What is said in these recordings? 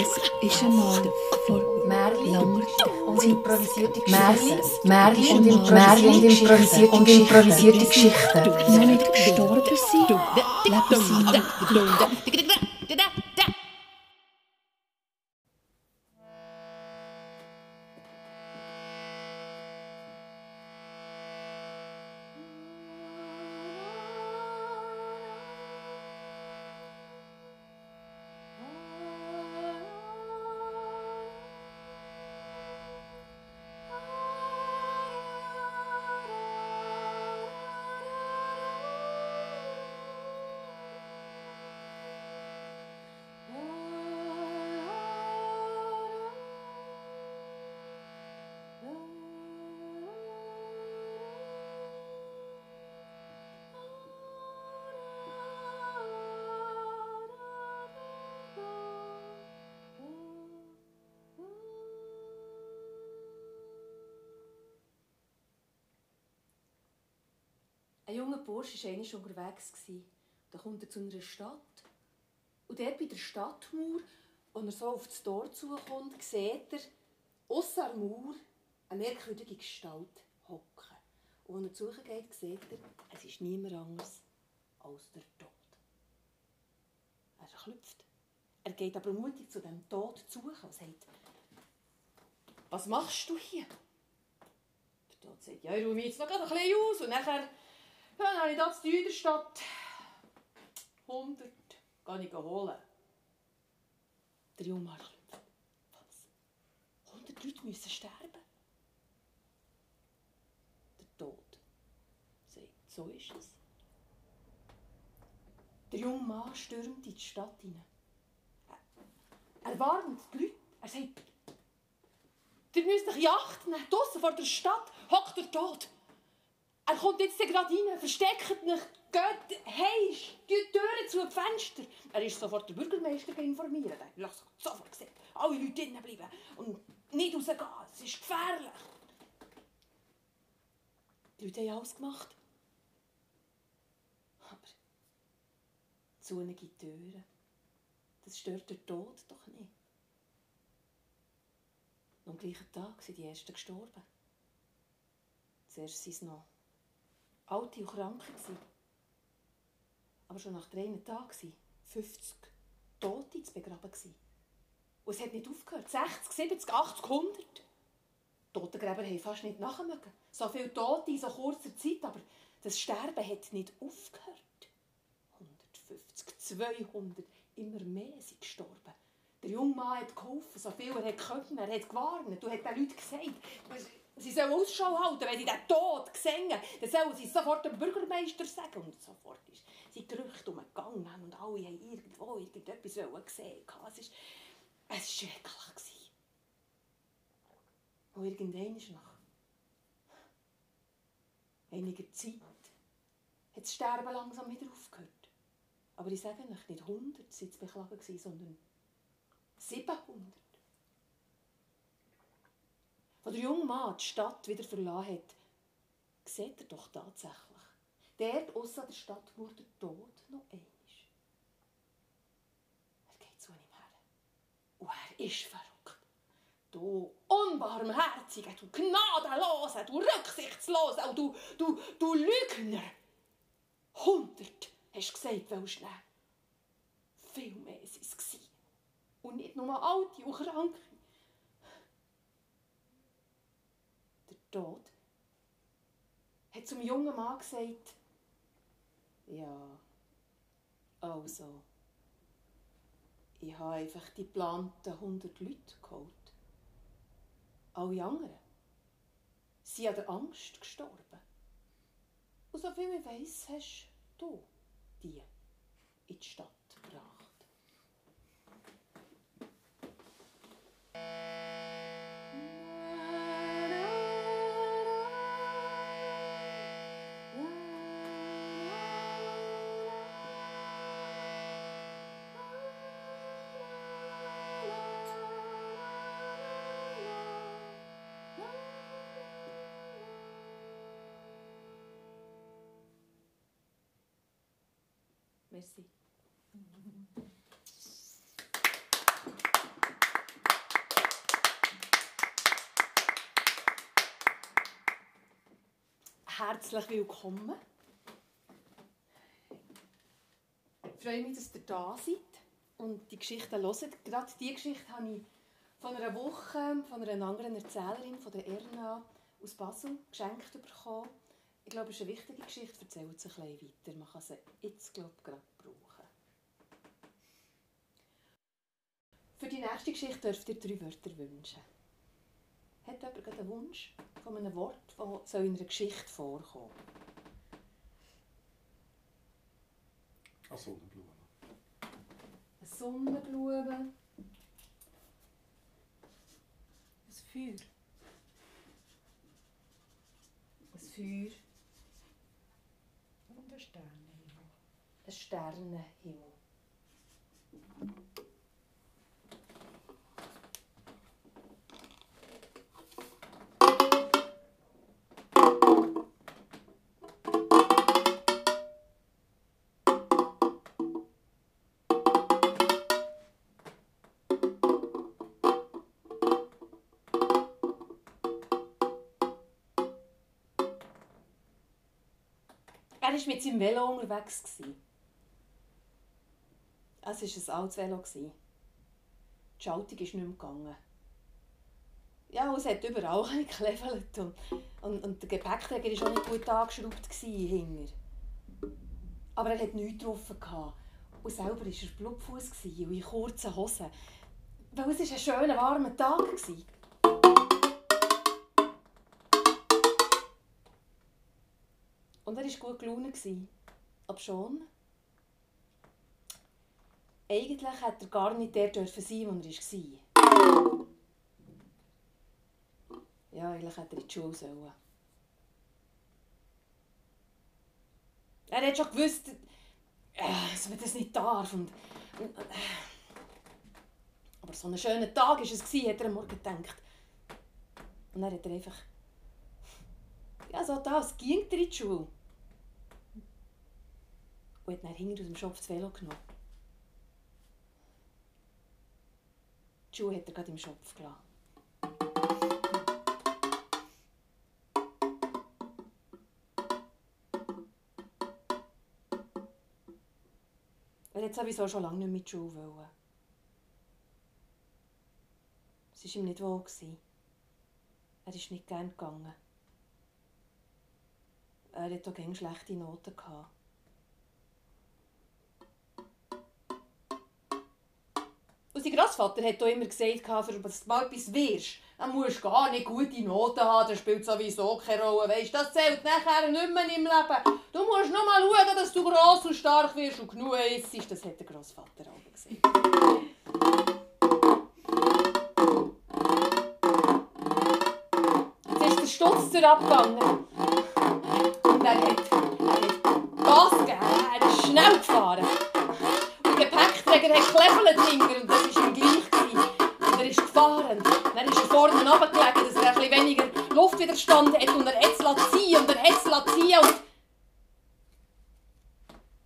Es ist einmal vor langer und Zeit improvisierte Geschichten. Märchen und und improvisierte und improvisierte Geschichten. Geschichten. noch nicht gestorben sind, leben sie Bursch war einmal unterwegs. Da kommt er zu einer Stadt. Und dort bei der Stadtmauer, als er so auf das Tor zukommt, sieht er ausser der Mauer eine merkwürdige Gestalt hocken. Und als er geht, sieht er, es ist niemand anderes als der Tod. Er klopft. Er geht aber mutig zu dem Tod zu und sagt, was machst du hier? Der Tod sagt, ja, ich ruhe mich jetzt noch ein bisschen aus und nachher ja, dann habe ich das in der Stadt. 100 kann ich holen. Der junge klopft. Was? 100 Leute müssen sterben? Der Tod sagt, so ist es. Der junge Mann stürmt in die Stadt hinein. Er warnt die Leute. Er sagt, ihr müsst euch jachten. Draussen vor der Stadt hockt der Tod. Er kommt jetzt gerade rein, versteckt euch, geht heim, die Türen zu, die Fenster. Er ist sofort der Bürgermeister informieren. Er hat sofort gesagt, alle Leute drinnen bleiben und nicht rausgehen, es ist gefährlich. Die Leute haben alles gemacht. Aber zunige Türen, das stört der Tod doch nicht. Und am gleichen Tag sind die Ersten gestorben. Zuerst sind es noch alte und Kranke. Aber schon nach drei Tagen waren 50 Tote zu begraben. Und es hat nicht aufgehört. 60, 70, 80, 100. Die Totengräber haben fast nicht nachmögen. So viele Tote in so kurzer Zeit, aber das Sterben hat nicht aufgehört. 150, 200, immer mehr sind gestorben. Der junge Mann hat geholfen, so viel er konnte. Er hat gewarnt. Du hast den Leuten gesagt, Sie sollen Ausschau halten, wenn sie den Tod sehen, dann sollen sie es sofort dem Bürgermeister sagen. Und sofort ist sie Gerüchte umgegangen und alle haben irgendwo irgendetwas gesehen. Es war, es war schrecklich. Und irgendwann ist nach einiger Zeit hat das Sterben langsam wieder aufgehört. Aber ich sage euch, nicht 100 waren zu beklagen, sondern 700. Als der junge Mann die Stadt wieder verlassen hat, sieht er doch tatsächlich, dort außer der Stadt wurde der Tod noch einmal. Er geht zu ihm her. Und er ist verrückt. Du Unbarmherziger, du Gnadenloser, du Rücksichtslose, und du, du, du Lügner. Hundert, hast du gesagt, willst du nehmen. Viel mehr waren es. Und nicht nur alte und kranke. Tod, hat zum jungen Mann gesagt, ja, also, ich habe einfach die geplanten 100 Leute geholt. Alle anderen sind an der Angst gestorben. Und so viel ich weiss, hast du die in die Stadt Merci. Herzlich willkommen. Ich freue mich, dass ihr da seid und die Geschichten hört. Gerade diese Geschichte habe ich von einer Woche von einer anderen Erzählerin, von der Erna aus Basel, geschenkt bekommen. Ich glaube, es ist eine wichtige Geschichte, erzählt sie ein bisschen weiter. Man kann sie jetzt, glaube ich, gerade brauchen. Für die nächste Geschichte dürft ihr drei Wörter wünschen. Hat jemand einen Wunsch von einem Wort, das in einer Geschichte vorkommt? Eine Sonnenblume. Eine Sonnenblume. Ein Feuer. Ein Feuer. Und ein Sternenhimmel. Ein Sternenhimmel. Er war mit seinem Velo unterwegs. Es war ein altes Velo. Die Schaltung ist nicht mehr gegangen. Ja, es hat überall geklevelt. Und, und, und der Gepäckträger war auch nicht gut angeschraubt. Hinger. Aber er hatte nichts gehabt. Und selber war er Blutfuß und in kurzen Hosen. Weil es war ein schöner, warmer Tag. Und er war gut gelaunt. Aber schon. Eigentlich hätte er gar nicht der dürfen sein, wo er war. Ja, eigentlich hätte er in die Schule sollen. Er hat schon gewusst, äh, dass man das nicht darf. Und, und, äh. Aber so ein schöner Tag war es, hat er am Morgen gedacht. Und dann hat er einfach... Ja, so da, es ging er in die Schule. Und hat dann hinter aus dem Schopf das Velo genommen. Die Schuhe hat er gerade im Schopf gelassen. Er hat sowieso schon lange nicht mit die Schule wollen. Es war ihm nicht wohl. Er ist nicht gern gegangen. Er hatte auch gerne schlechte Noten. Gehabt. Grossvater hat auch immer gesagt, für du mal etwas wirst, dann musst du gar nicht gute Noten haben, das spielt sowieso keine Rolle. Weißt, das zählt nachher nicht mehr im Leben. Du musst nur mal schauen, dass du gross und stark wirst und genug isst. Das hat der Grossvater auch gesagt. Stutz abgegangen. Und er hat, er hat Gas gegeben, er ist schnell gefahren. Und der hat gekleffelt hinter und das war ihm gleich. Gewesen. Und er ist gefahren. Dann ist er vorne runtergelegen, dass er bisschen weniger Luftwiderstand hat und er hat es ziehen und er hat es ziehen und...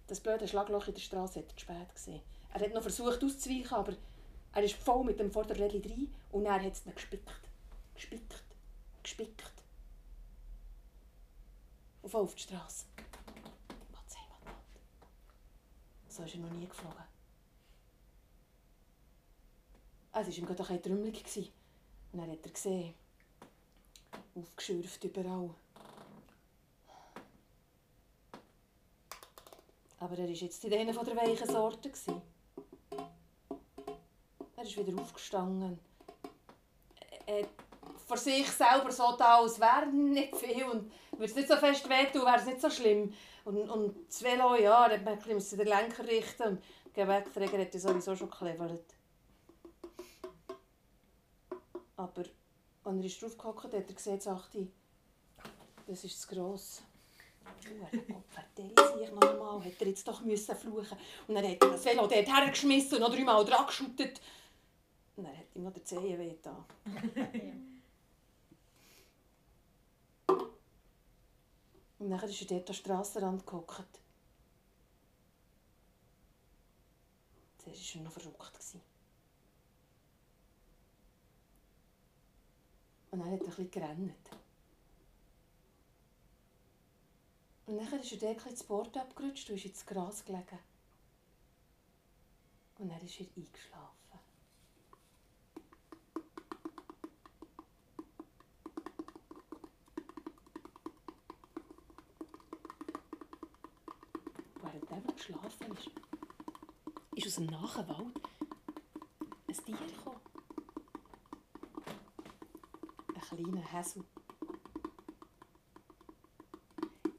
Das blöde Schlagloch in der Straße hat er spät gesehen. Er hat noch versucht auszuweichen, aber er ist voll mit dem Vorderrädchen rein und er hat es dann gespickt. Gespickt. Gespickt. Und voll auf die Straße. So ist er noch nie geflogen. Es war ihm gerade ein trümmelig. Und dann hat er gesehen, aufgeschürft überall. Aber er war jetzt in einer der weichen Sorten. Er ist wieder aufgestanden. Er vor sich selber so da, als wäre nicht viel und würde es nicht so fest wehtun, wäre es nicht so schlimm. Und, und das Velo, ja, da hat man den Lenker richten und der Gepäckträger hat ja sowieso schon geklevert. Aber als er draufgehockt hat, hat er gesehen, sagte, das ist zu gross. Vertell sich noch einmal, hätte er jetzt doch müssen fluchen Und dann hat er das Velo dort hergeschmissen und noch dreimal dran geschüttet. Und dann hat ihm noch der Zehen weh getan. Und dann ist er dort am Strassenrand gehockt. Zuerst war er noch verrückt. gewesen. Und dann hat er ein gerannt. Und dann ist er dort das Board abgerutscht und ist ins Gras gelegen. Und dann ist er eingeschlafen. Während er geschlafen ist, ist aus dem nahen Wald ein Tier gekommen. Ein kleiner Häsel.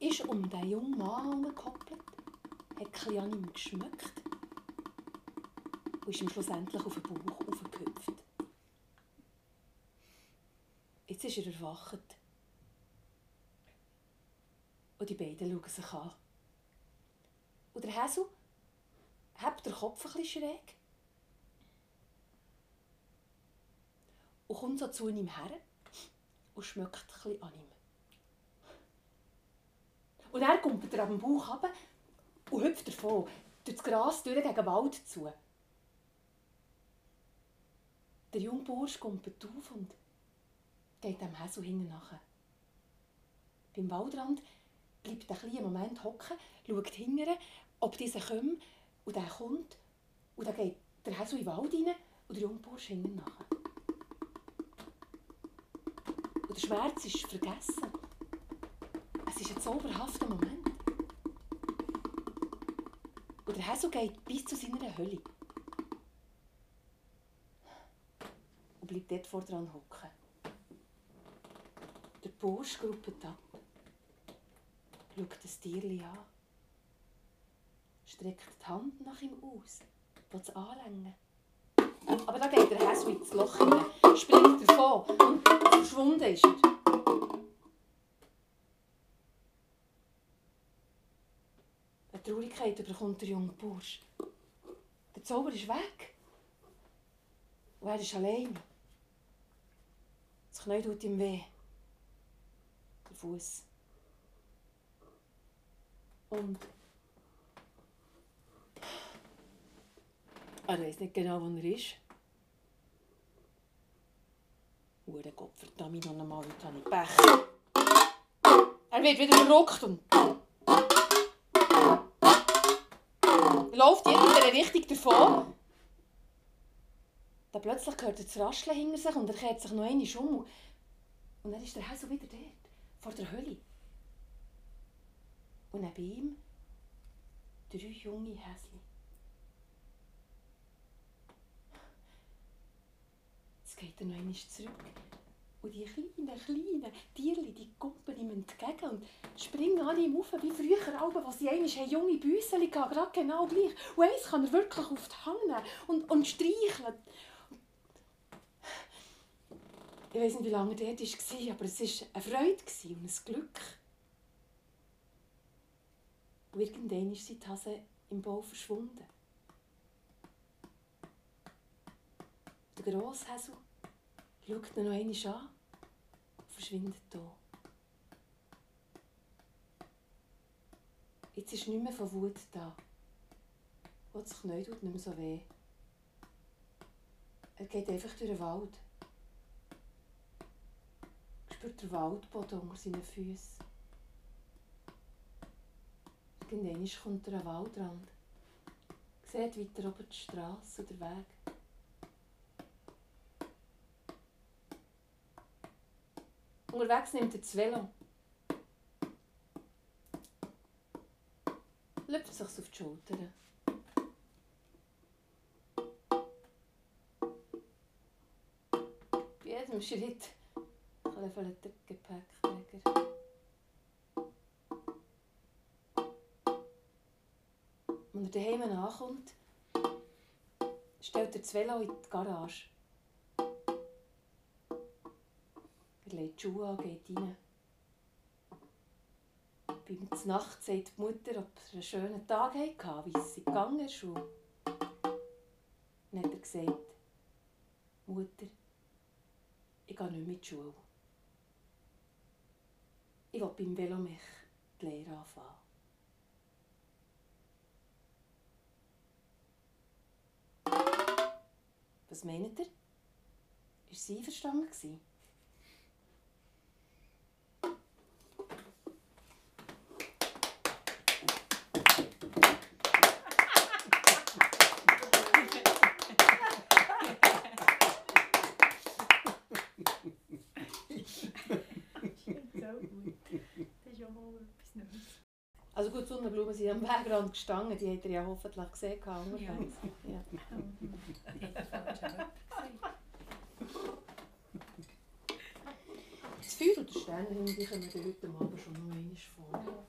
Ist um den jungen Mann herumgekoppelt, hat bisschen an ihm geschmückt und ist ihm schlussendlich auf den Bauch aufgehüpft. Jetzt ist er erwacht. Und die beiden schauen sich an. Und der Häsel hebt den Kopf ein bisschen schräg und kommt so zu ihm her schmeckt bisschen an ihm. Und er kommt er am Bauch runter und hüpft davon, durch das Gras durch gegen den Wald zu. Der junge Bursch kommt auf und geht dem Häsel hinten nach. Beim Waldrand bleibt ein kleinen Moment hocken, schaut hinten, ob dieser kommt und der kommt. Und dann geht der Häsel in den Wald rein und der junge Bursch hinten nach. Der Schmerz ist vergessen. Es ist ein zauberhafter Moment. Und der Häsel geht bis zu seiner Hölle. Und bleibt dort vor dran hocken. Der Bursch gruppet ab, schaut das Tierli an, streckt die Hand nach ihm aus, will es anlängen. Aber da geht der Häsel ins Loch hinein, springt davon und verschwunden ist er. Eine Traurigkeit überkommt der junge Bursch. Der Zauber ist weg. Und er ist allein. Das Knie tut ihm weh. Der Fuß. Und er weiß nicht genau, wo er ist. Hure Gott, verdammt noch einmal, heute habe ich Pech. Er wird wieder verrückt und läuft in irgendeine Richtung davon. Dann plötzlich hört er das Rascheln hinter sich und er kehrt sich noch einmal um. Und dann ist der Häsel wieder dort, vor der Hölle. Und neben ihm drei junge Häsli. Jetzt geht er noch einmal zurück. Und die kleinen, kleinen Tierchen, die kumpeln ihm entgegen und springen an ihm auf, wie früher, als sie einmal junge Büsseli hatten, gerade genau gleich. Und eins kann er wirklich auf die Hand und, und streicheln. Ich weiß nicht, wie lange er dort war, aber es war eine Freude und ein Glück. Und irgendwann ist die Hase im Bau verschwunden. Der Grosshäsel schaut ihn noch einmal an und verschwindet hier. Jetzt ist nicht mehr von Wut da. Und das Knie tut nicht mehr so weh. Er geht einfach durch den Wald. Spürt den Waldboden unter seinen Füßen. Irgendwann kommt er an den Waldrand. Sieht weiter oben die Straße oder den Weg. Unterwegs nimmt er das Velo. Lüpft sich auf die Schultern. Bei jedem Schritt ein bisschen Gepäckträger. Wenn er daheim ankommt, stellt er das Velo in die Garage. Legt die Schuhe an, geht rein. Beim Nacht sagt die Mutter, ob er einen schönen Tag hatte, wie es sie gegangen ist. Dann hat er gesagt, Mutter, ich gehe nicht mehr in die Schule. Ich will beim Velomech die Lehre anfangen. Was meint ihr? Ist sie einverstanden sind am Wegrand gestanden, die hat er ja hoffentlich gesehen. Ja. Ja. Das Feuer und der Sternenhimmel die kommen dir heute Abend schon noch einmal vor.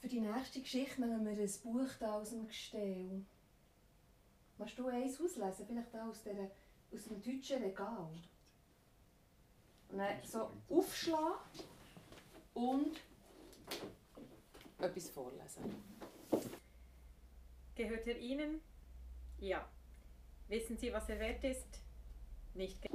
Für die nächste Geschichte nehmen wir ein Buch da aus dem Gestell. Willst du eins auslesen? Vielleicht auch aus, der, aus dem deutschen Regal. Und dann so aufschlagen und etwas vorlesen. Gehört er Ihnen? Ja. Wissen Sie, was er wert ist? Nicht.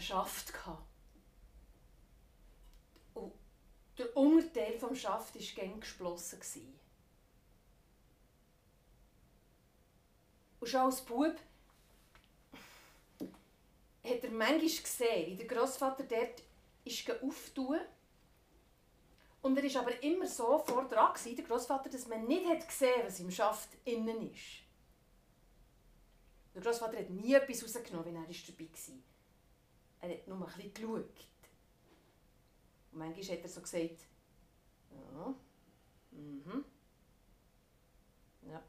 Einen Schaft. Und der Unterteil vom Schaft war gäng gesplossen. Und schon als Bub hat er manchmal gesehen, wie der Großvater dort auftun. Und er war aber immer so vor dran, der Großvater, dass man nicht hat gesehen was im Schaft innen ist. Der Großvater hat nie etwas rausgenommen, wenn er dabei war. Er hat nur ein geschaut. Und manchmal hat er so gesagt, ja, mhm, ja.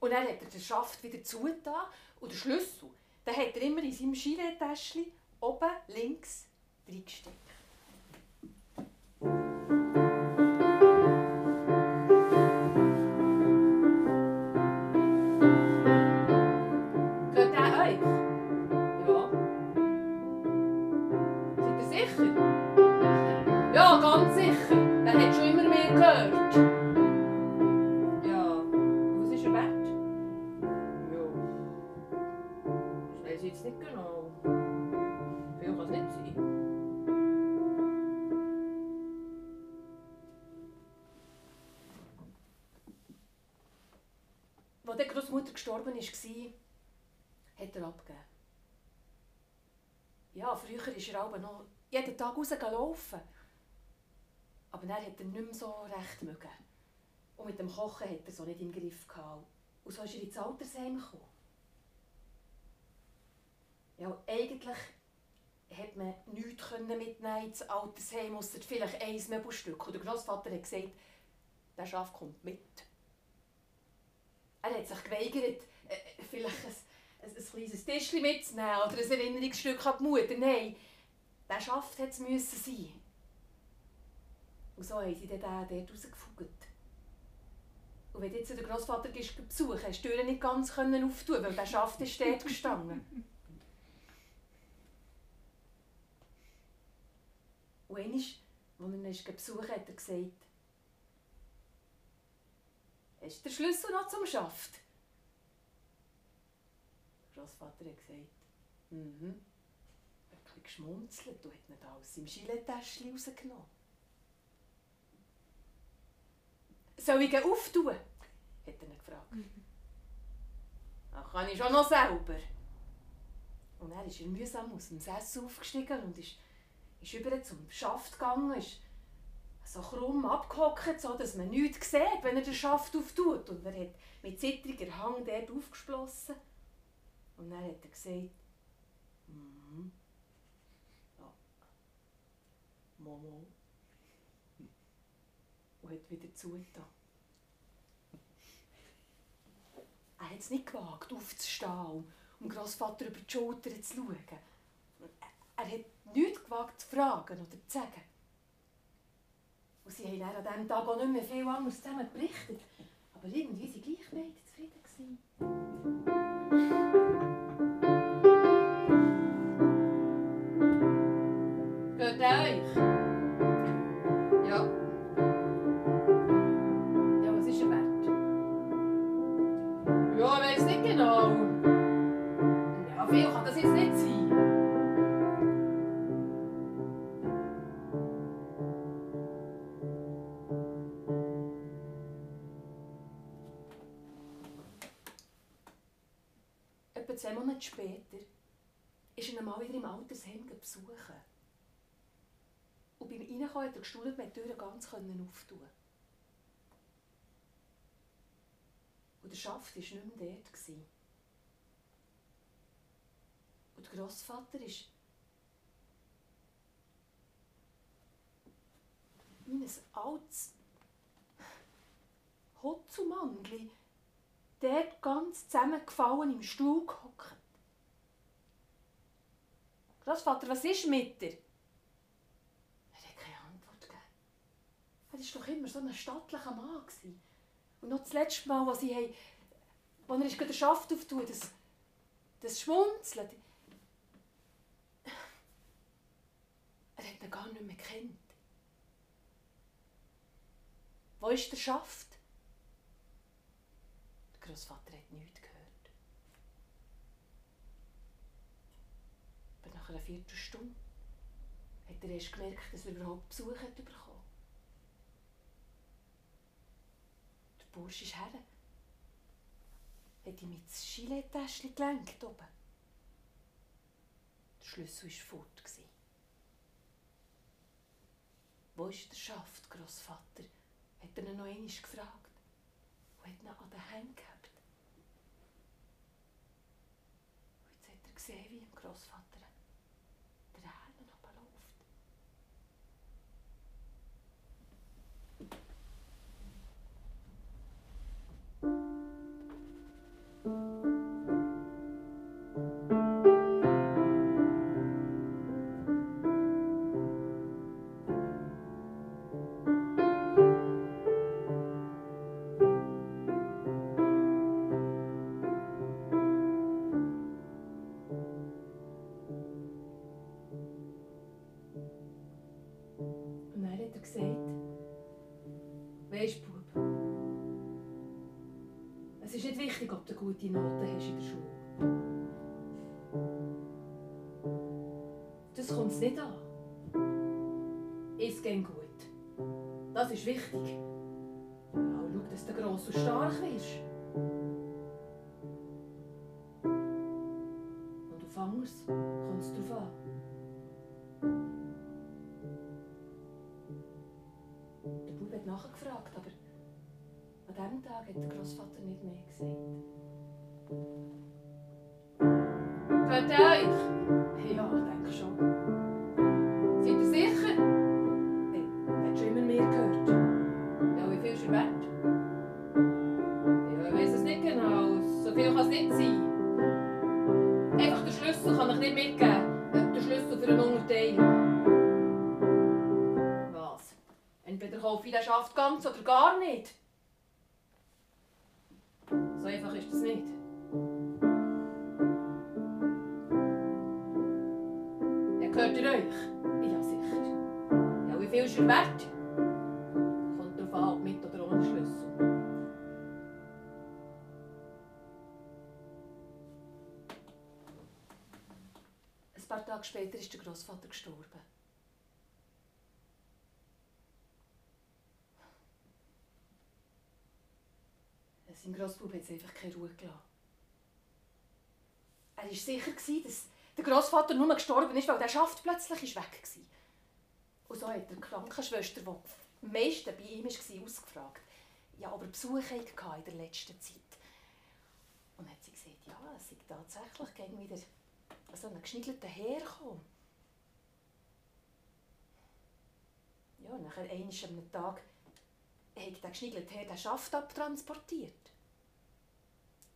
Und dann hat er den Schaft wieder zugetan und den Schlüssel, den hat er immer in seinem Gilet-Täschchen oben links reingesteckt. War, hat er abgegeben. Ja, früher ist er aber noch jeden Tag rauslaufen. Aber dann hat er nicht mehr so recht mögen. Und mit dem Kochen hat er so nicht im Griff gehabt. Und so ist er ins Altersheim gekommen. Ja, eigentlich hat man nichts mitnehmen ins Altersheim, ausser vielleicht ein Möbelstück. Und der Großvater hat gesagt, der Schaf kommt mit. Er hat sich geweigert, äh, vielleicht ein, ein, ein kleines Tischchen mitzunehmen oder ein Erinnerungsstück an die Mutter. Nein, der Schaft hat es müssen sein. Und so haben sie den dort rausgefugt. Und wenn du jetzt den Großvater gehst besuchen, hast du die Tür nicht ganz können auftun, weil der Schaft ist dort gestanden. Und einmal, als er ihn ist besuchen hat er gesagt, Hast du den Schlüssel noch zum Schaft? Der Großvater hat gesagt, mhm. Er hat ein geschmunzelt und hat ihn aus seinem Gilet-Täschchen rausgenommen. Soll ich ihn auftun? hat er ihn gefragt. Ach, kann ich schon noch selber. Und dann ist er mühsam aus dem Sessel aufgestiegen und ist, ist über zum Schaft gegangen, ist so krumm abgehockt, so dass man nichts sieht, wenn er den Schaft auftut. Und er hat mit zittriger Hang dort aufgeschlossen. Und dann hat er gesagt, mhm. Ja. Momo. Und hat wieder zugetan. Er hat es nicht gewagt, aufzustehen und dem Grossvater über die Schulter zu schauen. Er hat nichts gewagt zu fragen oder zu sagen. Und sie haben dann an diesem Tag auch nicht mehr viel anderes zusammen berichtet. Aber irgendwie waren sie gleich beide zufrieden. Gewesen. Geht euch? Ja. Ja, was ist er wert? Ja, ich weiß nicht genau. Ja, viel kann das jetzt nicht sein. Etwa zwei Monate später ist er mal wieder im Altersheim besuchen. Und beim Reinkommen hat er gestaunt, wir die Türen ganz auftun Und der Schaft war nicht mehr dort. Und der Grossvater ist wie ein altes Hotzumangli dort ganz zusammengefallen im Stuhl gehockt. Grossvater, was ist mit dir? Er hat keine Antwort gegeben. Er war doch immer so ein stattlicher Mann. gewesen. Und noch das letzte Mal, als haben, als er ist den Schaft auftun, das, das Schmunzeln. Er hat ihn gar nicht mehr gekannt. Wo ist der Schaft? Großvater hat nichts gehört. Aber nach einer Viertelstunde hat er erst gemerkt, dass er überhaupt Besuch hat bekommen. Der Bursch ist her. Hat ihm mit das Gilet-Täschchen gelenkt oben. Der Schlüssel war fort. Wo ist der Schaft, Grossvater? Hat er ihn noch einmal gefragt und hat ihn an den Händen gehabt. Und jetzt hat er gesehen, wie im Grossvater gute Noten hast in der Schule. Das kommt es nicht an. Es geht gut. Das ist wichtig. Und schau, dass du gross und stark wirst. Und auf anderes kommt es drauf an. Der Bub hat nachgefragt, aber an diesem Tag hat der Großvater nicht mehr gesagt. Hört viel ist er wert? Kommt darauf an, mit oder ohne Schlüssel. Ein paar Tage später ist der Großvater gestorben. Sein Grossbub hat es einfach keine Ruhe gelassen. Er war sicher, dass der Großvater nur gestorben ist, weil der Schaft plötzlich weg war. Und so hat die Krankenschwester, die am meisten bei ihm war, ausgefragt, ja, ob er Besuch hatte in der letzten Zeit. Und hat sie gesagt, ja, es sei tatsächlich gegen wieder so einen geschniegelten hergekommen. Ja, nachher an einem Tag hat der geschniegelte Herr den Schaft abtransportiert.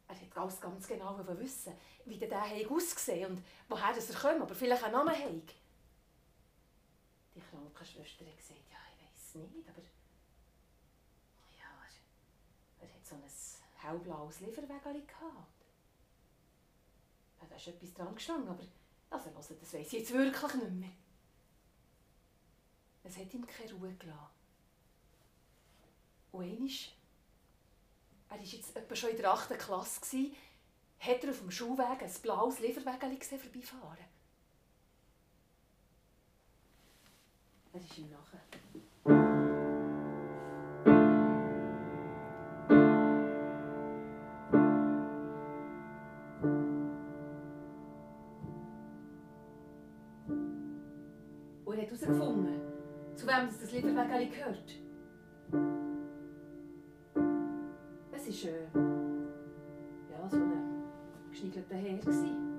Er hat alles ganz genau wissen, wie der Heg ausgesehen und woher er kommt, aber vielleicht einen Namen hat. Die Krankenschwester hat gesagt, ja, ich es nicht, aber... Ja, er, er hat so ein hellblaues Lieferwägeli gehabt. Ja, da ist etwas dran gestanden, aber... Also, hört, das weiss ich jetzt wirklich nicht mehr. Es hat ihm keine Ruhe gelassen. Und einmal, er war jetzt etwa schon in der 8. Klasse, hat er auf dem Schulweg ein blaues Lieferwägeli vorbeifahren. Er ist ihm nachher. Und er hat herausgefunden, zu wem das, das Lieferwägeli gehört. Es ist äh, ja, so Herr. Gewesen.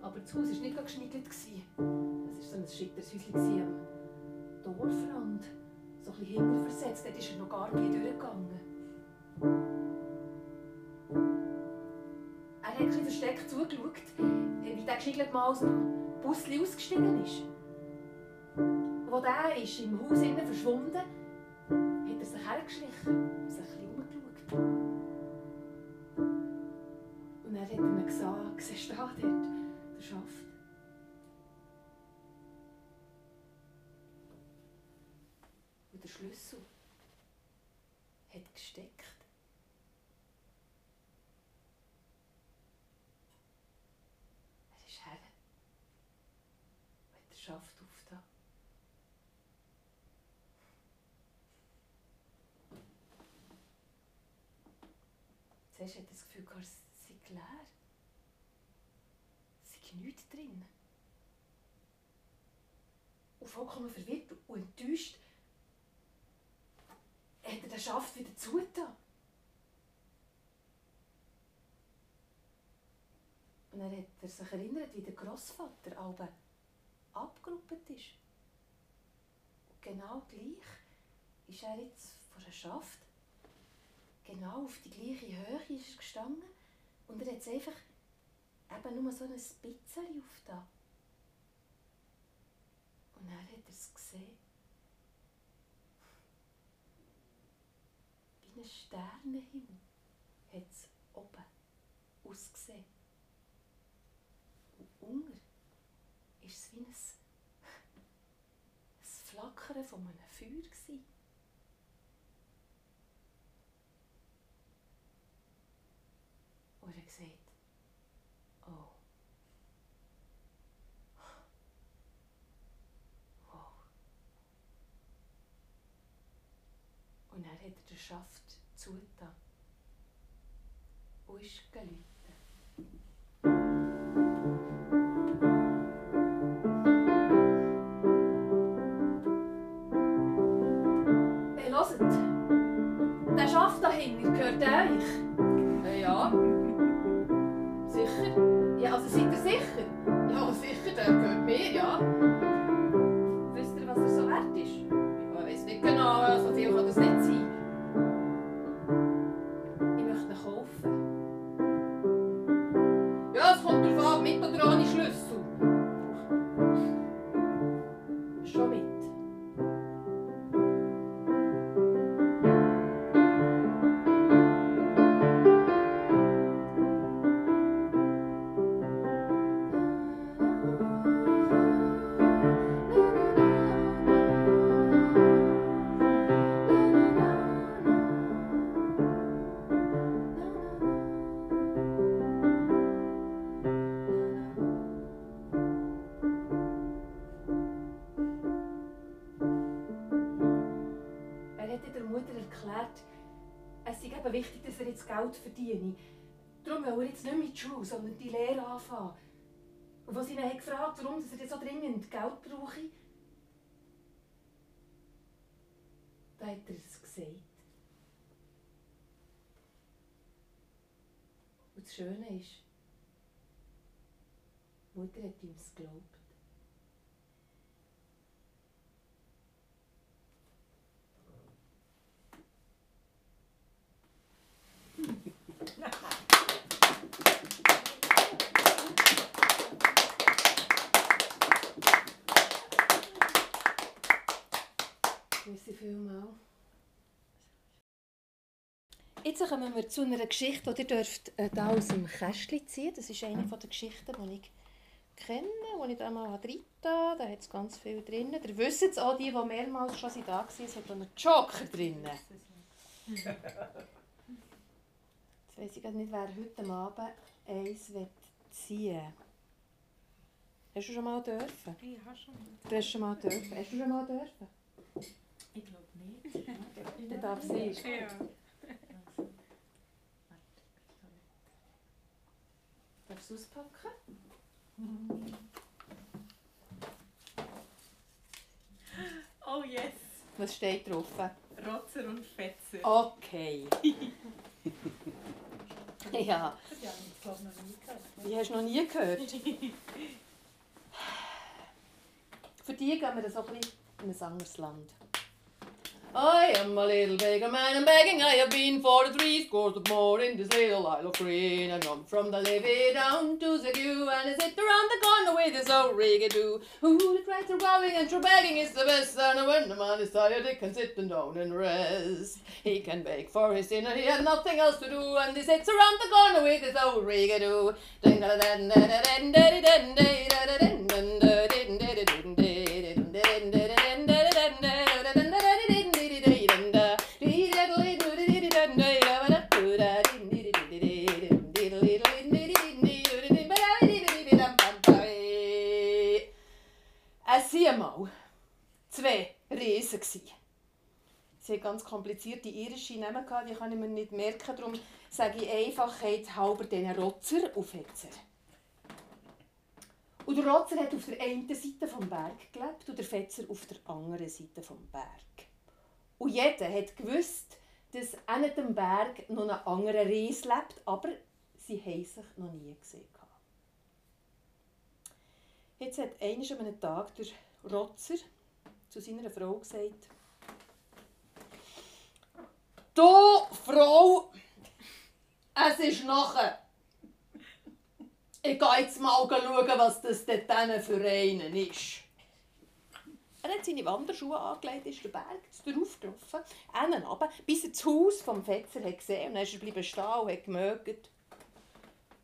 Aber das Haus war nicht geschniegelt. Es war so ein schickes Häuschen Dorfrand. So ein bisschen hinterversetzt. Dort ist er noch gar nicht durchgegangen. Er hat ein bisschen versteckt zugeschaut, wie der geschniegelt mal aus dem Bus ausgestiegen ist. Als der ist im Haus innen verschwunden hat er sich hergeschlichen sich ein bisschen umgeschaut. Und dann hat er gesagt, siehst du da dort, der Schaft. Schlüssel hat gesteckt. Er ist her und hat den Schaft aufgetan. Zuerst hat das Gefühl, es sei leer. Es sei nichts drin. Und vollkommen verwirrt und enttäuscht hat er den Schaft wieder zugetan. Und dann hat er sich erinnert, wie der Großvater aber abgeruppt ist. Und genau gleich ist er jetzt vor einem Schaft genau auf die gleiche Höhe ist er gestanden und er hat es einfach eben nur so ein bisschen aufgetan. Und dann hat er es gesehen. Ein Sternenhimmel hat es oben ausgesehen. Und unten war es wie ein, ein Flackern von einem Feuer. Gewesen. Und er hat gesagt, oh. Und er hat er den Schaft zugetan. Und ist geläutet. Hey, hört, der Schaft da hinten gehört euch. Ja. Sicher? Ja, also seid ihr sicher? Ja, sicher, der gehört mir, ja. Eben wichtig, dass er jetzt Geld verdiene. Darum will er jetzt nicht in die Schule, sondern die Lehre anfangen. Und als ich ihn gefragt warum dass er jetzt so dringend Geld brauche, da hat er es gesagt. Und das Schöne ist, Mutter hat ihm es geglaubt. Merci vielmals. Jetzt kommen wir zu einer Geschichte, die ihr dürft äh, da aus dem Kästchen ziehen Das ist eine der Geschichten, die ich kenne, die ich da mal reingetan. Da hat es ganz viel drin. Ihr wisst es auch, die, die mehrmals schon da waren, es hat einen Joker drin. Jetzt weiß ich nicht, wer heute Abend eins ziehen will. Hast du schon mal dürfen? Ich habe schon mal. Du hast schon mal dürfen. Hast du schon mal dürfen? Ich glaube nicht. Dann darf sie. Ist gut. Ja. Darfst du auspacken? Oh yes. Was steht drauf? Rotzer und Fetzer. Okay. ja, Das habe ich glaube noch nie gehört. die hast du noch nie gehört. Für die gehen wir das auch ein bisschen in ein anderes Land. I am a little beggar man, I'm begging. I have been for three scores of more in this little Isle of Green. And I'm from the levee down to the and I sit around the corner with this old rigadoo. Who the cracks are going and true begging is the best. And when the man is tired, he can sit and down and rest. He can beg for his dinner, he has nothing else to do, and he sits around the corner with his old rigadoo. Komplizierte irische Namen, gehabt, die kann ich mir nicht merken. Darum sage ich Einfachheit halber den Rotzer Fetzer. Und der Rotzer hat auf der einen Seite vom Berg gelebt und der Fetzer auf der anderen Seite vom Berg. Und jeder hat gewusst, dass an dem Berg noch ein anderer Ries lebt, aber sie haben sich noch nie gesehen. Jetzt hat eines an einem Tag der Rotzer zu seiner Frau gesagt, Du, Frau, es ist nachher. Ich gehe jetzt mal schauen, was das dort für einen ist. Er hat seine Wanderschuhe angelegt, ist den Berg darauf gelaufen, hinten runter, bis er das Haus vom Fetzer hat gesehen und dann ist er bleiben stehen und hat gemögt.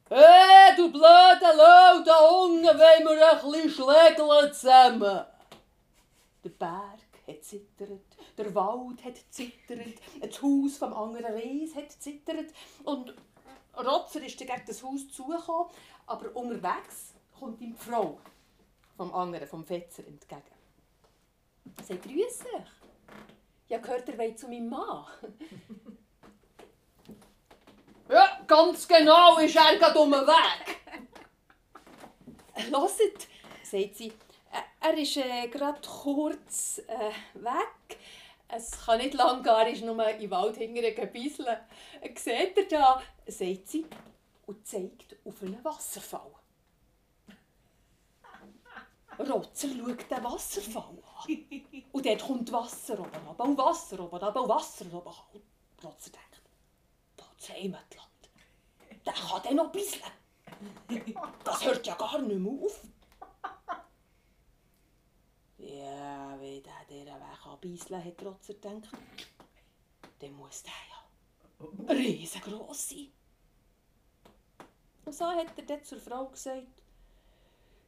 Hey, du blöde Lau, da unten wollen wir ein bisschen schlägeln zusammen. Der Berg hat zittert, der Wald hat zittert, das Haus vom anderen Ries hat zittert und Rotzer ist gegen das Haus zugekommen, aber unterwegs kommt ihm die Frau vom anderen, vom Fetzer, entgegen. Sie grüßt euch. Ja, gehört ihr wollt zu meinem Mann? ja, ganz genau ist er gerade um den Weg. Hört, sagt sie, er ist äh, gerade kurz äh, weg. Es kann nicht lang gehen, er ist nur im Wald hinterher gebisselt. Seht ihr da, sagt sie und zeigt auf einen Wasserfall. Rotzer schaut den Wasserfall an. Und dort kommt Wasser oben runter, und Wasser oben runter, und Wasser oben. Und Rotzer denkt, das Heimatland, der kann dann noch bisseln. Das hört ja gar nicht mehr auf. Ja, wenn der diesen Weg anbeißeln hat Rotzer gedacht, dann muss der ja riesengroß sein. Und so hat er dann zur Frau gesagt,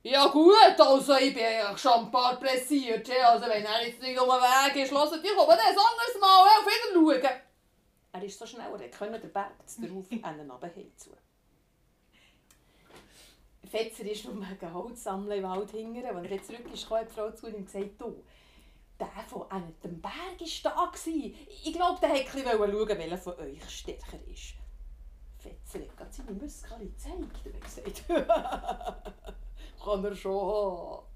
ja gut, also ich bin ja schon ein paar pressiert. Also wenn er jetzt nicht um den Weg ist, hört ich komme dann ein anderes Mal auf ihn schauen. Er ist so schnell, er konnte den Berg darauf einen runterheben zu. Fetzer ist nur ein Holz sammeln im Wald hingern. Als er jetzt zurück kam die Frau zu ihm und gesagt, du, der von an dem Berg war da. Ich glaube, der wollte schauen, welcher von euch stärker ist. Fetzer hat gerade seine Muskeln gezeigt. Hat gesagt, kann er schon haben.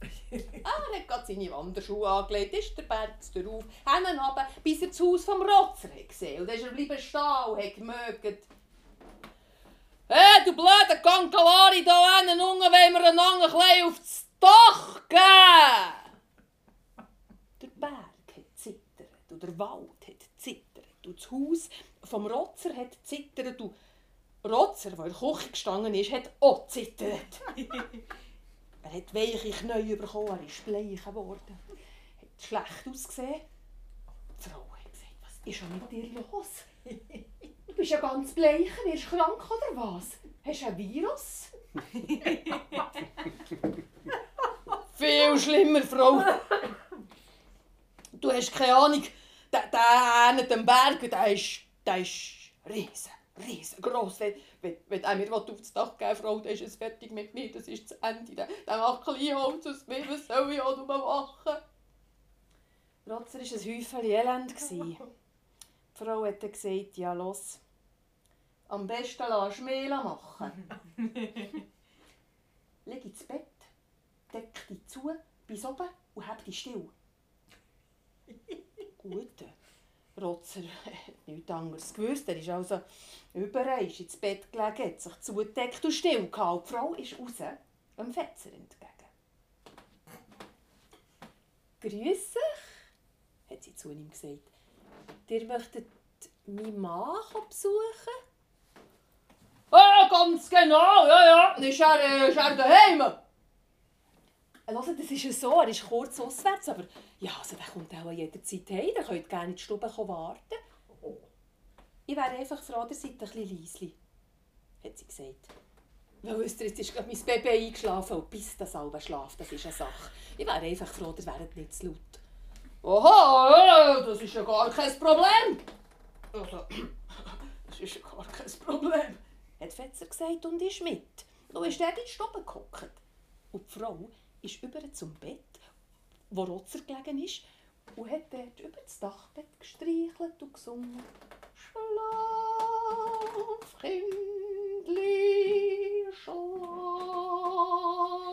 Ah, er hat gerade seine Wanderschuhe angelegt, ist der Berg darauf, hinten runter, bis er das Haus vom Rotzer hat gesehen. Und dann ist er bleiben stehen und hat gemögt. Hey, du blöde Kankalari da hinten unten, wollen wir einander ein bisschen aufs Dach geben? Der Berg hat zittert und der Wald hat zittert und das Haus vom Rotzer hat zittert und Rotzer, der in der Küche gestanden ist, hat auch zittert. er hat weiche Knie bekommen, er ist bleich geworden. hat schlecht ausgesehen. Die Frau hat gesagt, was ist schon mit dir los? Du bist ja ganz bleich, wirst du krank oder was? Hast du ein Virus? Viel schlimmer, Frau. Du hast keine Ahnung, der, der an dem Berg, der ist, der ist riesen, riesengroß. Wenn, wenn, wenn er mir aufs Dach geben Frau, dann ist es fertig mit mir, das ist das Ende. Der, der macht Kleinholz aus mir, was soll ich auch nur machen? Rotzer war ein Häufchen Elend. Die Frau hat dann gesagt, ja los, am besten lass Mehl machen. Leg ins Bett, deck dich zu, bis oben und hab dich still. Gut. Rotzer hat nichts anderes gewusst. Er ist also überall ist ins Bett gelegen, hat sich zugedeckt und still gehalten. Die Frau ist raus, dem Fetzer entgegen. «Grüß dich», hat sie zu ihm gesagt. «Ihr möchtet meinen Mann besuchen?» «Ja, ganz genau, ja, ja, ist er, äh, ist er daheim?» Hört, das ist ja so, er ist kurz auswärts, aber ja, also der kommt auch jederzeit heim, der könnt gerne in die Stube warten. Ich wäre einfach froh, ihr seid ein bisschen leise, hat sie gesagt. Weil wisst ihr, jetzt ist mein Baby eingeschlafen und bis das halbe schlaft, das ist eine Sache. Ich wäre einfach froh, ihr wäret nicht zu laut. Oha, das ist ja gar kein Problem. Also, das ist ja gar kein Problem, hat Fetzer gesagt und ist mit. Du ist dort in die Stube gehockt. Und die Frau ist über zum Bett, wo Rotzer gelegen ist, und hat dort über das Dachbett gestreichelt und gesungen. Schlaf, Kindli, schlaf.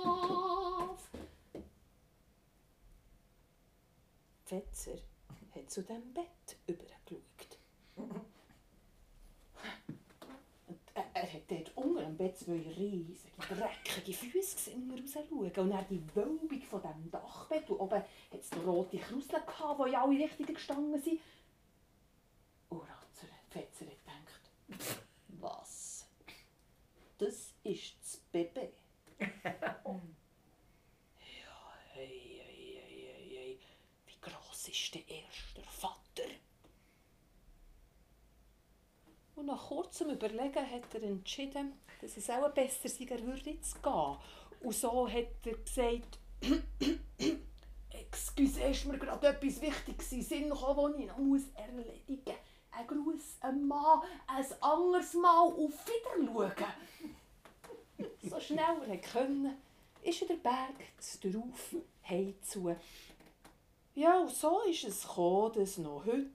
Fetzer hat zu dem Bett übergeschaut. er, er hat dort unter dem Bett zwei riesige, dreckige Füße gesehen, rausschauen. Und dann die Wölbung von diesem Dachbett. Und oben hat es rote Krusel, die in alle Richtungen gestanden sind. Und Ratzer, Fetzer hat gedacht, was? Das ist das Baby. ja, hey, hey, hey, hey, Wie gross ist der erste Vater? Und nach kurzem Überlegen hat er entschieden, dass es auch besser sei, er würde jetzt gehen. Und so hat er gesagt, «Excuse, ist mir gerade etwas Wichtiges in den Sinn gekommen, das ich noch muss erledigen muss. Ein Gruß, ein Mann, ein anderes Mal auf Wiederschauen.» So schnell er konnte, ist er der Berg darauf heimzu. Ja, und so ist es gekommen, dass noch heute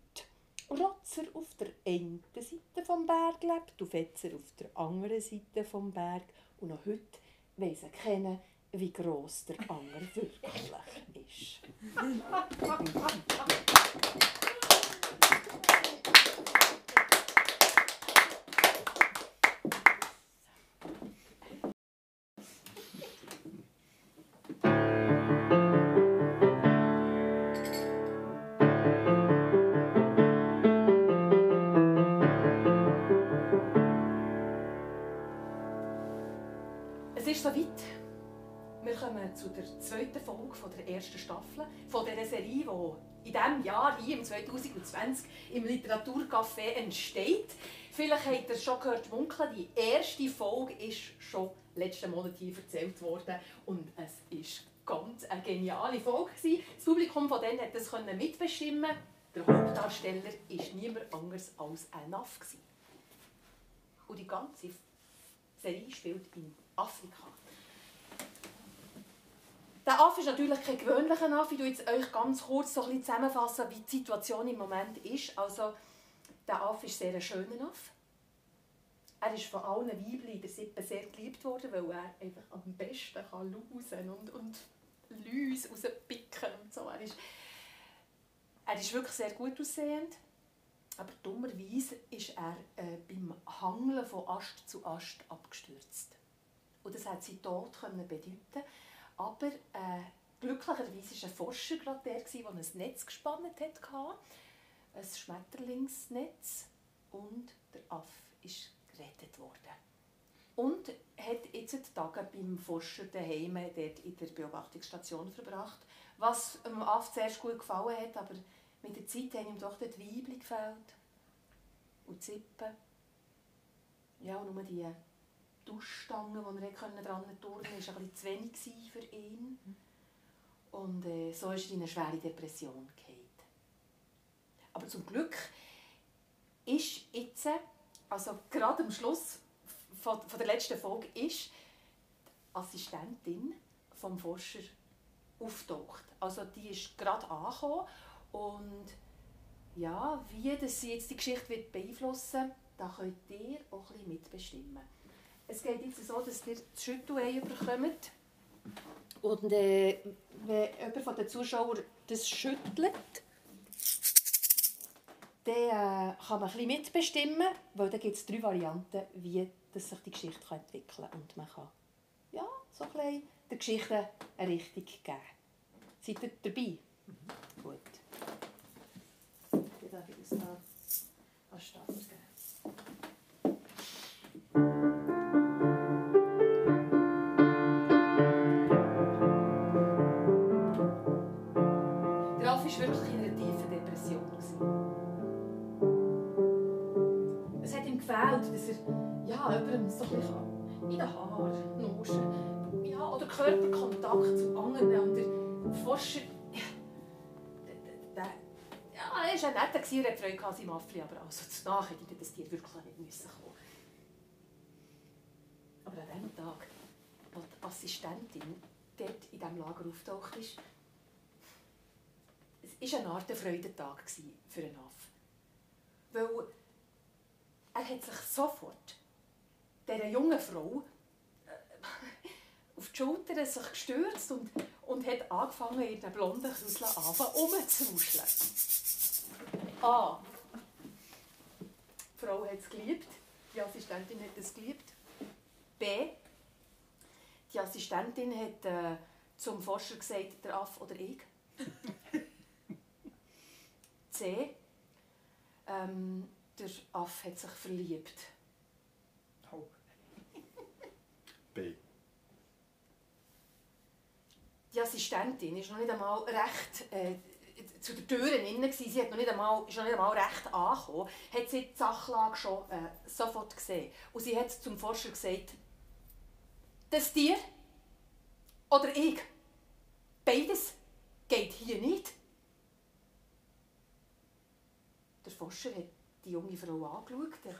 Rotzer auf der einen Seite vom Berg lebt und Fetzer auf der anderen Seite vom Berg. Und noch heute weiss er kennen, wie gross der Anger wirklich ist. der zweiten Folge von der ersten Staffel von dieser Serie, die in diesem Jahr, hier im 2020, im Literaturcafé entsteht. Vielleicht habt ihr schon gehört munkeln, die erste Folge ist schon letzten Monat hier erzählt worden und es ist ganz eine geniale Folge. gewesen. Das Publikum von denen hat das mitbestimmen. Der Hauptdarsteller war niemand anderes als ein gewesen. Und die ganze Serie spielt in Afrika. Der Affe ist natürlich kein gewöhnlicher Affe. Ich euch jetzt ganz kurz so zusammenfassen, wie die Situation im Moment ist. Also, der Affe ist sehr ein schöner Affe. Er ist von allen Weibchen in der Sippe sehr geliebt worden, weil er einfach am besten kann lausen und, und Läuse rauspicken und so. Er ist, er ist wirklich sehr gut aussehend. Aber dummerweise ist er äh, beim Hangeln von Ast zu Ast abgestürzt. Und das hat seinen Tod können bedeuten. Aber äh, glücklicherweise war ein Forscher gerade der, der ein Netz gespannt hat. Ein Schmetterlingsnetz. Und der Affe ist gerettet worden. Und hat jetzt die Tage beim Forscher daheim dort in der Beobachtungsstation verbracht. Was dem Affe zuerst gut gefallen hat, aber mit der Zeit haben ihm doch die Weibli gefällt. Und die Zippen. Ja, und nur die Duschstangen, die er dran turnen konnte, war bisschen zu wenig für ihn. Und äh, so ist er in eine schwere Depression gefallen. Aber zum Glück ist jetzt, also gerade am Schluss von, von der letzten Folge, ist die Assistentin vom Forscher auftaucht. Also die ist gerade angekommen und ja, wie das jetzt die Geschichte wird beeinflussen da könnt ihr auch ein bisschen mitbestimmen. Es geht jetzt so, dass ihr das Schüttelei bekommt und äh, wenn jemand von den Zuschauern das schüttelt, dann äh, kann man ein bisschen mitbestimmen, weil dann gibt es drei Varianten, wie dass sich die Geschichte entwickeln kann. Und man kann ja, so ein bisschen der Geschichte eine Richtung geben. Seid ihr dabei? Mhm. Gut. Ich darf das noch an Start geben. Jemandem so ein in den Haaren nuschen ja, oder Körperkontakt zu anderen. Und der Forscher, der, ja, er war netter, er hatte Freude an aber also zu nah hätte das Tier wirklich nicht müssen kommen Aber an dem Tag, als die Assistentin dort in diesem Lager auftaucht ist, es war eine Art Freudentag für einen Aff. Weil er hat sich sofort dieser jungen Frau äh, auf die Schulter sich gestürzt und, und hat angefangen, ihren blonden Küssel umzuwuscheln. A. Die Frau hat es geliebt, die Assistentin hat es geliebt. B. Die Assistentin hat äh, zum Forscher gesagt, der Aff oder ich. C. Ähm, der Aff hat sich verliebt. Oh. B. Die Assistentin ist noch nicht einmal recht äh, zu den Türen innen Sie hat noch nicht einmal, ist noch nicht einmal recht angekommen. Hat sie die Sachlage schon äh, sofort gesehen. Und sie hat zum Forscher gesagt, das Tier oder ich, beides geht hier nicht. Der Forscher hat die junge Frau angeschaut.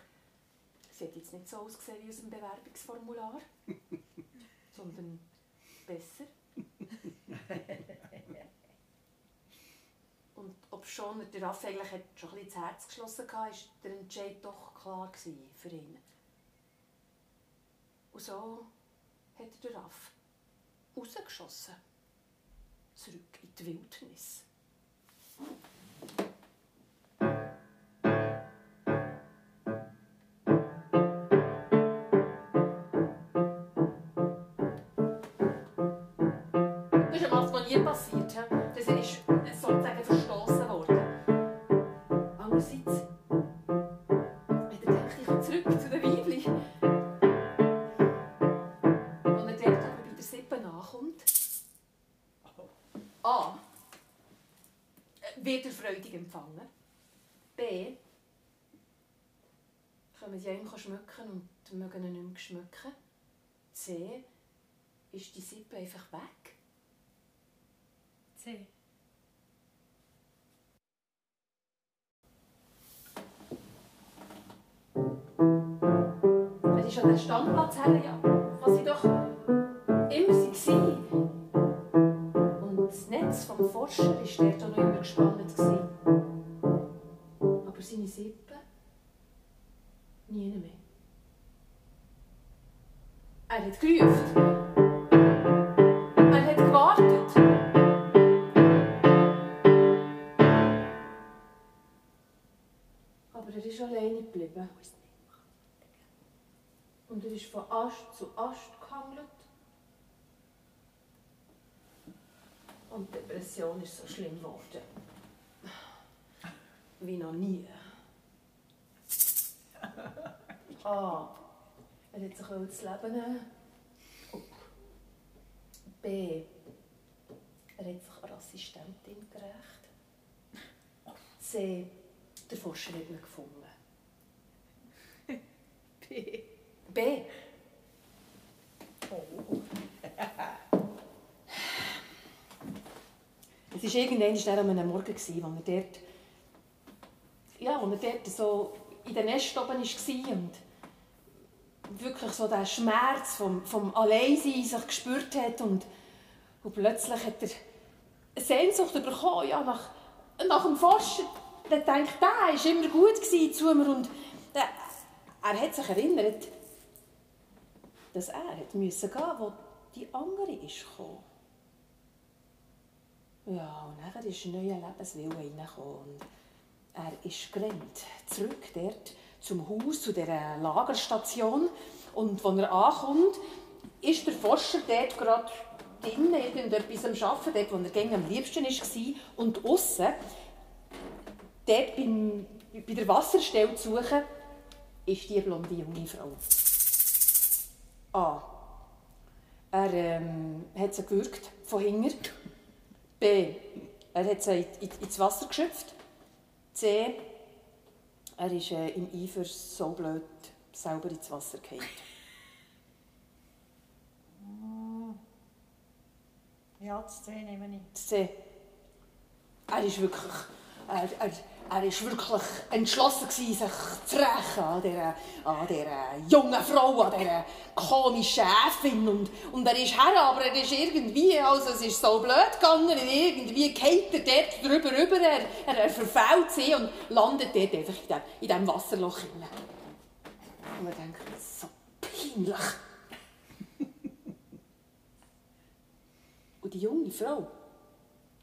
Sie hat jetzt nicht so ausgesehen wie aus dem Bewerbungsformular, sondern besser. Und ob schon der Raff eigentlich hat schon ein bisschen ins Herz geschlossen hatte, war der Entscheid doch klar für ihn. Und so hat der Raff rausgeschossen. Zurück in die Wildnis. Können sie ihm schmücken und mögen ihn nicht mehr schmücken. C. Ist die Sippe einfach weg? C. Es ist an den Standplatz her, ja. Was sie doch immer waren. Und das Netz vom Forscher war dort auch noch immer gespannt. Aber seine Sippe nie mehr. Er hat gerufen. Er hat gewartet. Aber er ist alleine geblieben. Und er ist von Ast zu Ast gehangelt. Und die Depression ist so schlimm geworden. Wie noch nie. A. Er hat sich das Leben nehmen. B. Er hat sich einer Assistentin gerecht. C. Der Forscher hat ihn gefunden. B. B. Oh. Es war irgendwann an einem Morgen, als er dort, ja, als er dort so in den Nest oben war und wirklich so den Schmerz vom, vom Alleinsein sich gespürt hat und, und plötzlich hat er eine Sehnsucht bekommen, ja, nach, nach dem Forscher. Er denkt, der war immer gut zu mir und er, er hat sich erinnert, dass er gehen, wo die andere gekommen. Ja, und dann ist ein neuer Lebenswille reingekommen. Er ist gerannt, zurück dort zum Haus, zu dieser Lagerstation. Und als er ankommt, ist der Forscher dort gerade drinnen irgendetwas am Arbeiten, dort, wo er am liebsten war. Und außen, dort beim, bei der Wasserstelle zu suchen, ist die blonde junge Frau. A. Er ähm, hat sie gewürgt, von hinten. B. Er hat sie ins Wasser geschöpft. C. Er ist äh, im Eifer so blöd selber ins Wasser gefallen. Ja, das C nehme ich. C. Er ist wirklich... Er, er, er war wirklich entschlossen, sich zu rächen an dieser, jungen Frau, an dieser komischen Chefin. Und, und er ist her, aber er ist irgendwie, also es ist so blöd gegangen, irgendwie geht er dort drüber rüber, er, er, er verfällt sie und landet dort einfach in diesem, in diesem Wasserloch hinein. Und man denkt, so peinlich. und die junge Frau,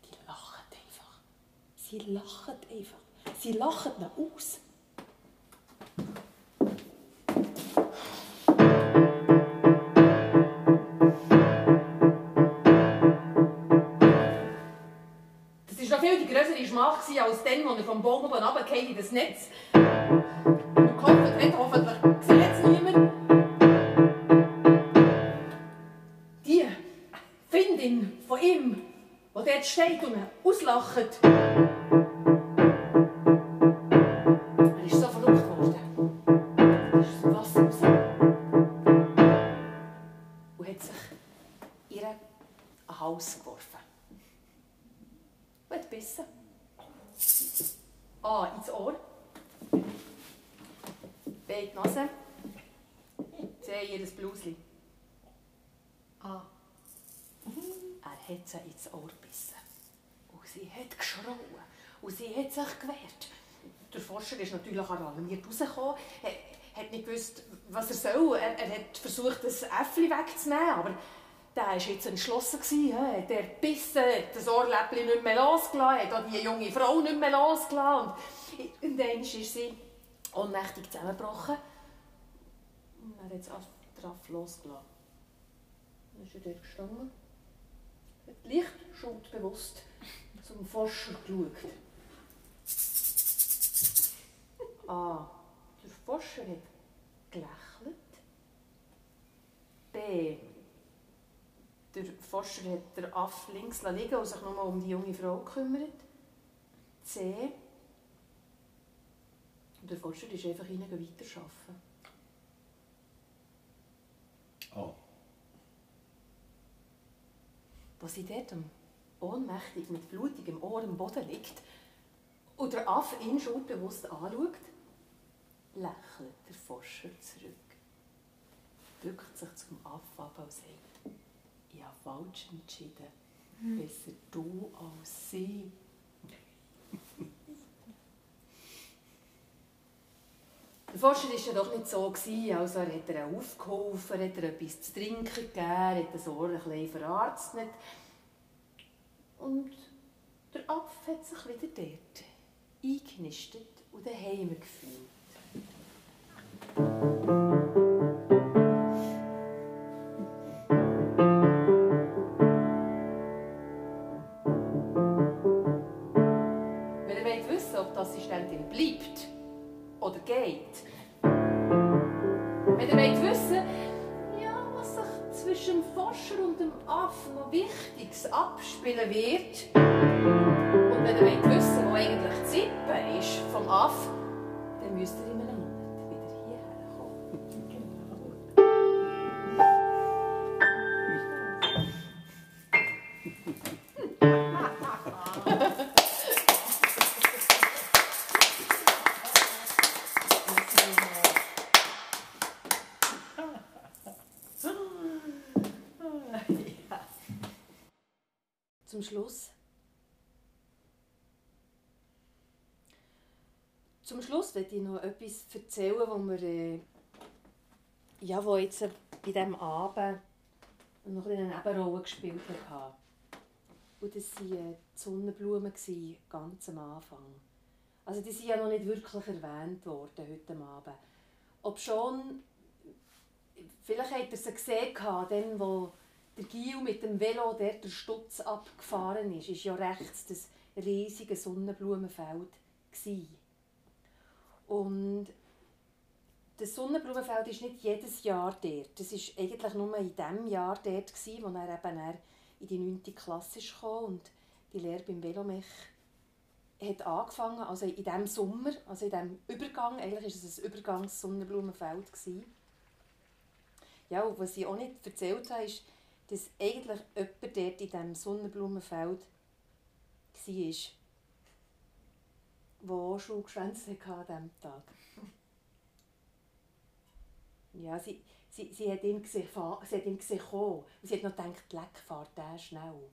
die lacht einfach. Sie lacht einfach. Sie lachen ihn aus. Das war noch viel die größere Schmach als dann, als er vom Baum oben runtergefallen in das Netz. Und gehofft hat, hoffentlich sieht es niemand. Die Findin von ihm, die dort steht und ihn auslacht, Natürlich alarmiert rausgekommen. Er hat nicht gewusst, was er soll. Er, er hat versucht, das Äffli wegzunehmen, aber der war jetzt entschlossen. Er hat er gebissen, hat das Ohrläppchen nicht mehr losgelassen, hat auch die junge Frau nicht mehr losgelassen. Und irgendwann ist sie ohnmächtig zusammengebrochen. Und er hat es drauf losgelassen. Dann ist er dort gestanden hat leicht schuldbewusst zum Forscher geschaut. A. Der Forscher hat gelächelt. B. Der Forscher hat den Aff links liegen und sich nur um die junge Frau gekümmert. C. Und der Forscher ist einfach ihnen weiterarbeiten. Oh. wo sie dort ohnmächtig mit blutigem Ohr am Boden liegt und der Affe ihn schuldbewusst anschaut, lächelt der Forscher zurück, bückt sich zum Affe ab und sagt, ich habe falsch entschieden, besser du als sie. Der Forscher war ja doch nicht so, also er hat ihr aufgeholfen, hat ihr etwas zu trinken gegeben, hat das Ohr ein bisschen verarztet. Und der Affe hat sich wieder dort eingenistet und daheim gefühlt. Wenn ihr wollt wissen ob die Assistentin bleibt oder geht, wenn ihr wollt wissen ja, was sich zwischen dem Forscher und dem Affen noch Wichtiges abspielen wird, und wenn ihr wollt wissen wo eigentlich Zippe ist vom Aff, dann müsst ihr in einem Zum Schluss. Zum Schluss werde ich noch etwas erzählen, wo wir, äh, ja, wo jetzt bei diesem Abend noch ein eine Nebenrolle gespielt haben. Und das waren äh, die Sonnenblumen, ganz am Anfang. Also die sind ja noch nicht wirklich erwähnt worden heute Abend. Ob schon, vielleicht habt ihr sie gesehen, dann, der Gil mit dem Velo der der Stutz abgefahren ist, ist ja rechts das riesige Sonnenblumenfeld. Gewesen. Und das Sonnenblumenfeld ist nicht jedes Jahr dort. Das war eigentlich nur in diesem Jahr dort, gewesen, wo er eben dann in die 9. Klasse kam und die Lehre beim Velomech hat angefangen, also in diesem Sommer, also in diesem Übergang, eigentlich war es ein Übergangs-Sonnenblumenfeld. Ja, und was ich auch nicht erzählt habe, ist, dass eigentlich jemand dort in diesem Sonnenblumenfeld war, der auch hatte an diesem Tag. Ja, sie, sie, sie hat ihn gesehen, sie hat ihn gesehen kommen. Und sie hat noch gedacht, leck, fahrt der schnell.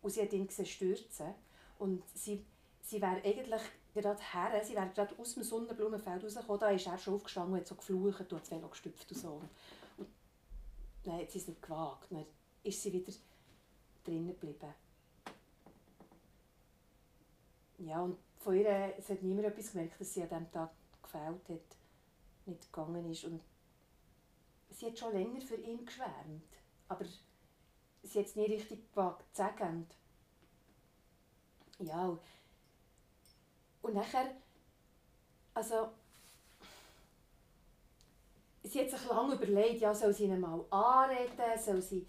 Und sie hat ihn gesehen stürzen. Und sie, sie wäre eigentlich gerade her, sie wäre gerade aus dem Sonnenblumenfeld rausgekommen, da ist er schon aufgestanden und hat so geflucht und hat das Velo gestüpft und so. Dann hat sie es nicht gewagt. Dann ist sie wieder drinnen geblieben. Ja, und von ihr es hat niemand etwas gemerkt, dass sie an diesem Tag gefällt hat, nicht gegangen ist. Und sie hat schon länger für ihn geschwärmt, aber sie hat es nie richtig gewagt zu sagen. Und ja, und nachher, also, sie hat sich lange überlegt, ja, soll sie ihn mal anreden, soll sie...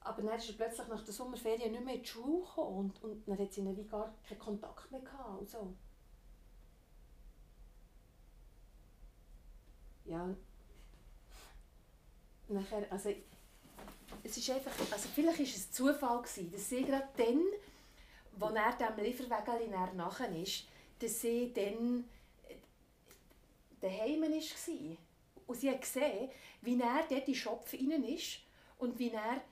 Aber dann ist er plötzlich nach der Sommerferien nicht mehr in die Schule gekommen und, und dann hat sie wie gar keinen Kontakt mehr gehabt und so. Ja, nachher, also, es ist einfach, also vielleicht war es Zufall, gewesen, dass sie gerade dann, als er diesem Lieferwägeli nachher ist, dass sie dann äh, daheim war. Und sie hat gesehen, wie er dort in den Schopf rein ist und wie er,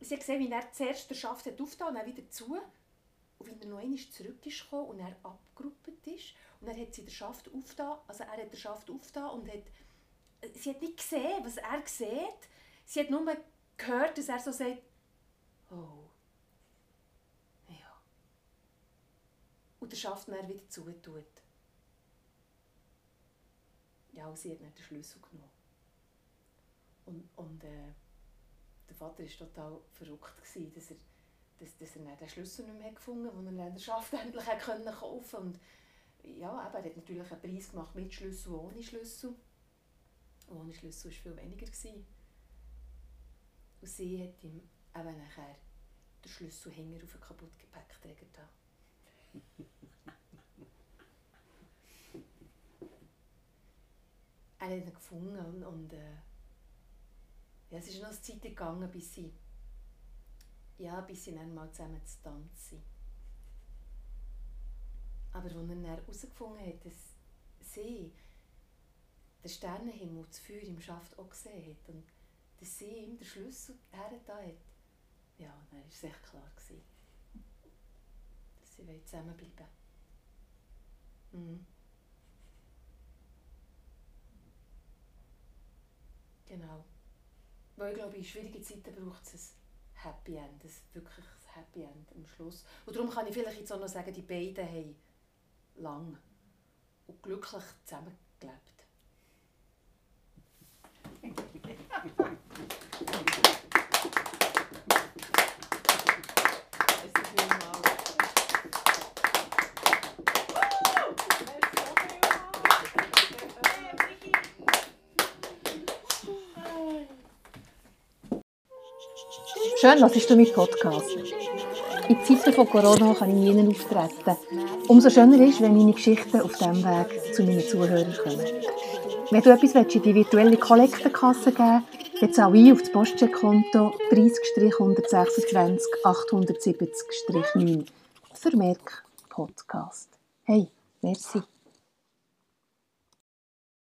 sie hat gesehen, wie er zuerst den Schaft hat aufgetan und dann wieder zu und wie er noch einmal zurück ist gekommen und er abgeruppt ist und dann hat sie den Schaft aufgetan, also er hat den Schaft aufgetan und hat, sie hat nicht gesehen, was er sieht, sie hat nur gehört, dass er so sagt, oh, ja. Und den Schaft dann wieder zutut. Ja, und sie hat dann den Schlüssel genommen. Und, und äh, der Vater war total verrückt, gewesen, dass er, dass, dass er den Schlüssel nicht mehr gefunden hat, den er Schaft endlich kaufen konnte. Und ja, eben, er hat natürlich einen Preis gemacht mit Schlüssel und ohne Schlüssel. Ohne Schlüssel war viel weniger. Gewesen. Und sie hat ihm eben nachher den Schlüsselhänger auf den kaputten Gepäckträger da. er hat ihn gefunden und, und äh, ja, es ist noch eine Zeit gegangen, bis sie, ja, bis sie dann mal zusammen zu tanzen. Aber als er dann herausgefunden hat, dass sie den Sternenhimmel, das Feuer im Schaft auch gesehen hat und dass sie ihm den Schlüssel hergetan hat, ja, dann war es echt klar, gewesen, dass sie wollen zusammenbleiben mhm. Genau. Weil ich glaube, in schwierigen Zeiten braucht es ein Happy End, ein wirklich ein Happy End am Schluss. Und darum kann ich vielleicht jetzt auch noch sagen, die beiden haben lang und glücklich zusammengelebt. Schön, dass du meinen Podcast. In Zeiten von Corona kann ich nie auftreten. Umso schöner ist, wenn meine Geschichten auf diesem Weg zu meinen Zuhörern kommen. Wenn du etwas in die virtuelle Kollektenkasse geben willst, dann zahle ich auf das Postcheckkonto 30-126 870-9. Vermerk Podcast. Hey, merci.